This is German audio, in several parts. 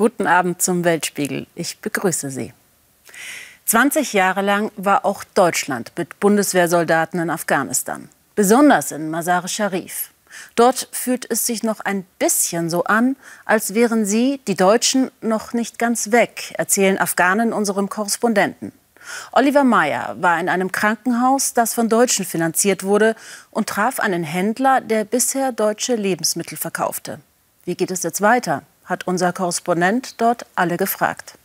Guten Abend zum Weltspiegel. Ich begrüße Sie. 20 Jahre lang war auch Deutschland mit Bundeswehrsoldaten in Afghanistan, besonders in Mazar-e Sharif. Dort fühlt es sich noch ein bisschen so an, als wären sie, die Deutschen, noch nicht ganz weg, erzählen Afghanen unserem Korrespondenten. Oliver Meyer war in einem Krankenhaus, das von Deutschen finanziert wurde, und traf einen Händler, der bisher deutsche Lebensmittel verkaufte. Wie geht es jetzt weiter? Hat unser Korrespondent dort alle gefragt.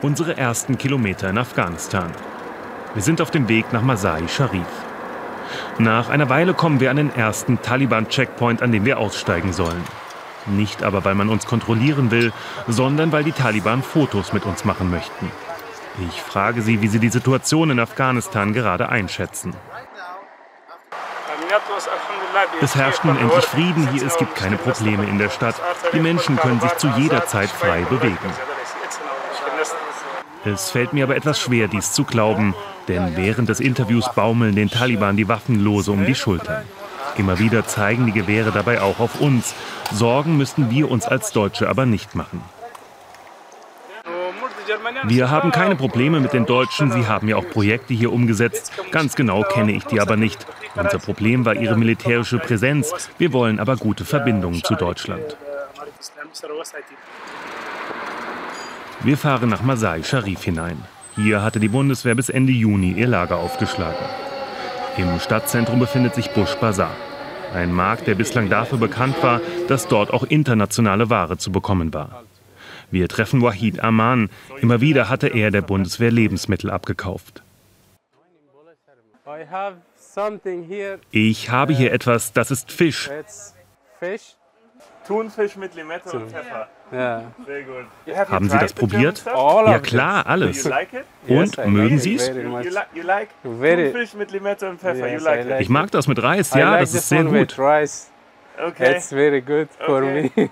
Unsere ersten Kilometer in Afghanistan. Wir sind auf dem Weg nach Masai Sharif. Nach einer Weile kommen wir an den ersten Taliban-Checkpoint, an dem wir aussteigen sollen. Nicht aber, weil man uns kontrollieren will, sondern weil die Taliban Fotos mit uns machen möchten. Ich frage sie, wie sie die Situation in Afghanistan gerade einschätzen. Es herrscht nun endlich Frieden hier, es gibt keine Probleme in der Stadt. Die Menschen können sich zu jeder Zeit frei bewegen. Es fällt mir aber etwas schwer, dies zu glauben, denn während des Interviews baumeln den Taliban die Waffenlose um die Schultern. Immer wieder zeigen die Gewehre dabei auch auf uns. Sorgen müssten wir uns als Deutsche aber nicht machen. Wir haben keine Probleme mit den Deutschen. Sie haben ja auch Projekte hier umgesetzt. Ganz genau kenne ich die aber nicht. Unser Problem war ihre militärische Präsenz. Wir wollen aber gute Verbindungen zu Deutschland. Wir fahren nach Masai Sharif hinein. Hier hatte die Bundeswehr bis Ende Juni ihr Lager aufgeschlagen. Im Stadtzentrum befindet sich Bush Bazaar. Ein Markt, der bislang dafür bekannt war, dass dort auch internationale Ware zu bekommen war. Wir treffen Wahid Aman. Immer wieder hatte er der Bundeswehr Lebensmittel abgekauft. Ich habe hier etwas, das ist Fisch. Thunfisch mit Limette und Pfeffer. Ja. Sehr gut. Haben Sie das probiert? Ja klar, alles. Und mögen Sie es? Thunfisch mit Limette und Pfeffer. Ich mag das mit Reis, ja, das ist sehr gut. Okay. It's very good for me.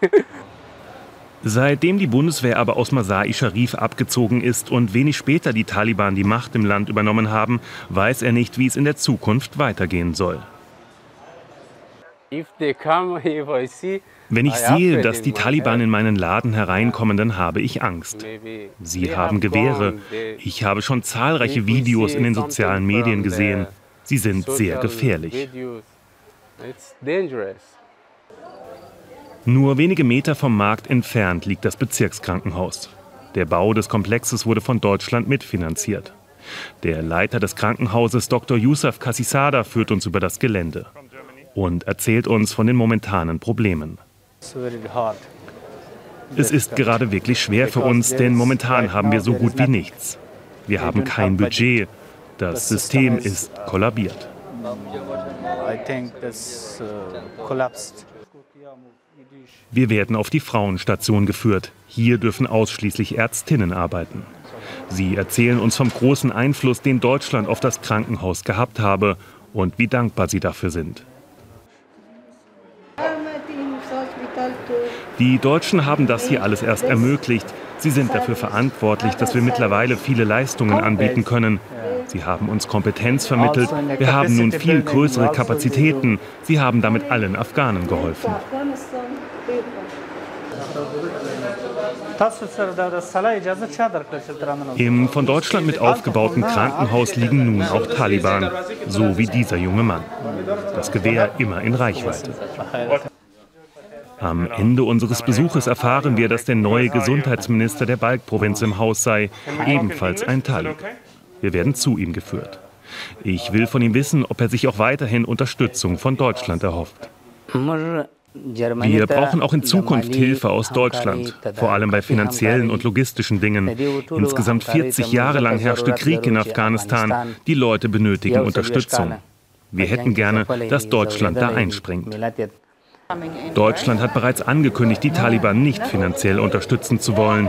Seitdem die Bundeswehr aber aus Masai Sharif abgezogen ist und wenig später die Taliban die Macht im Land übernommen haben, weiß er nicht, wie es in der Zukunft weitergehen soll. Wenn ich sehe, dass die Taliban in meinen Laden hereinkommen, dann habe ich Angst. Sie haben Gewehre. Ich habe schon zahlreiche Videos in den sozialen Medien gesehen. Sie sind sehr gefährlich. Nur wenige Meter vom Markt entfernt liegt das Bezirkskrankenhaus. Der Bau des Komplexes wurde von Deutschland mitfinanziert. Der Leiter des Krankenhauses Dr. Yusuf Kassisada führt uns über das Gelände und erzählt uns von den momentanen Problemen. Es ist gerade wirklich schwer für uns, denn momentan haben wir so gut wie nichts. Wir haben kein Budget. Das System ist kollabiert. Wir werden auf die Frauenstation geführt. Hier dürfen ausschließlich Ärztinnen arbeiten. Sie erzählen uns vom großen Einfluss, den Deutschland auf das Krankenhaus gehabt habe und wie dankbar sie dafür sind. Die Deutschen haben das hier alles erst ermöglicht. Sie sind dafür verantwortlich, dass wir mittlerweile viele Leistungen anbieten können. Sie haben uns Kompetenz vermittelt. Wir haben nun viel größere Kapazitäten. Sie haben damit allen Afghanen geholfen. Im von Deutschland mit aufgebauten Krankenhaus liegen nun auch Taliban, so wie dieser junge Mann. Das Gewehr immer in Reichweite. Am Ende unseres Besuches erfahren wir, dass der neue Gesundheitsminister der Balk-Provinz im Haus sei, ebenfalls ein Talik. Wir werden zu ihm geführt. Ich will von ihm wissen, ob er sich auch weiterhin Unterstützung von Deutschland erhofft. Wir brauchen auch in Zukunft Hilfe aus Deutschland, vor allem bei finanziellen und logistischen Dingen. Insgesamt 40 Jahre lang herrschte Krieg in Afghanistan. Die Leute benötigen Unterstützung. Wir hätten gerne, dass Deutschland da einspringt. Deutschland hat bereits angekündigt, die Taliban nicht finanziell unterstützen zu wollen.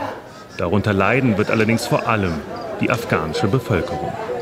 Darunter leiden wird allerdings vor allem die afghanische Bevölkerung.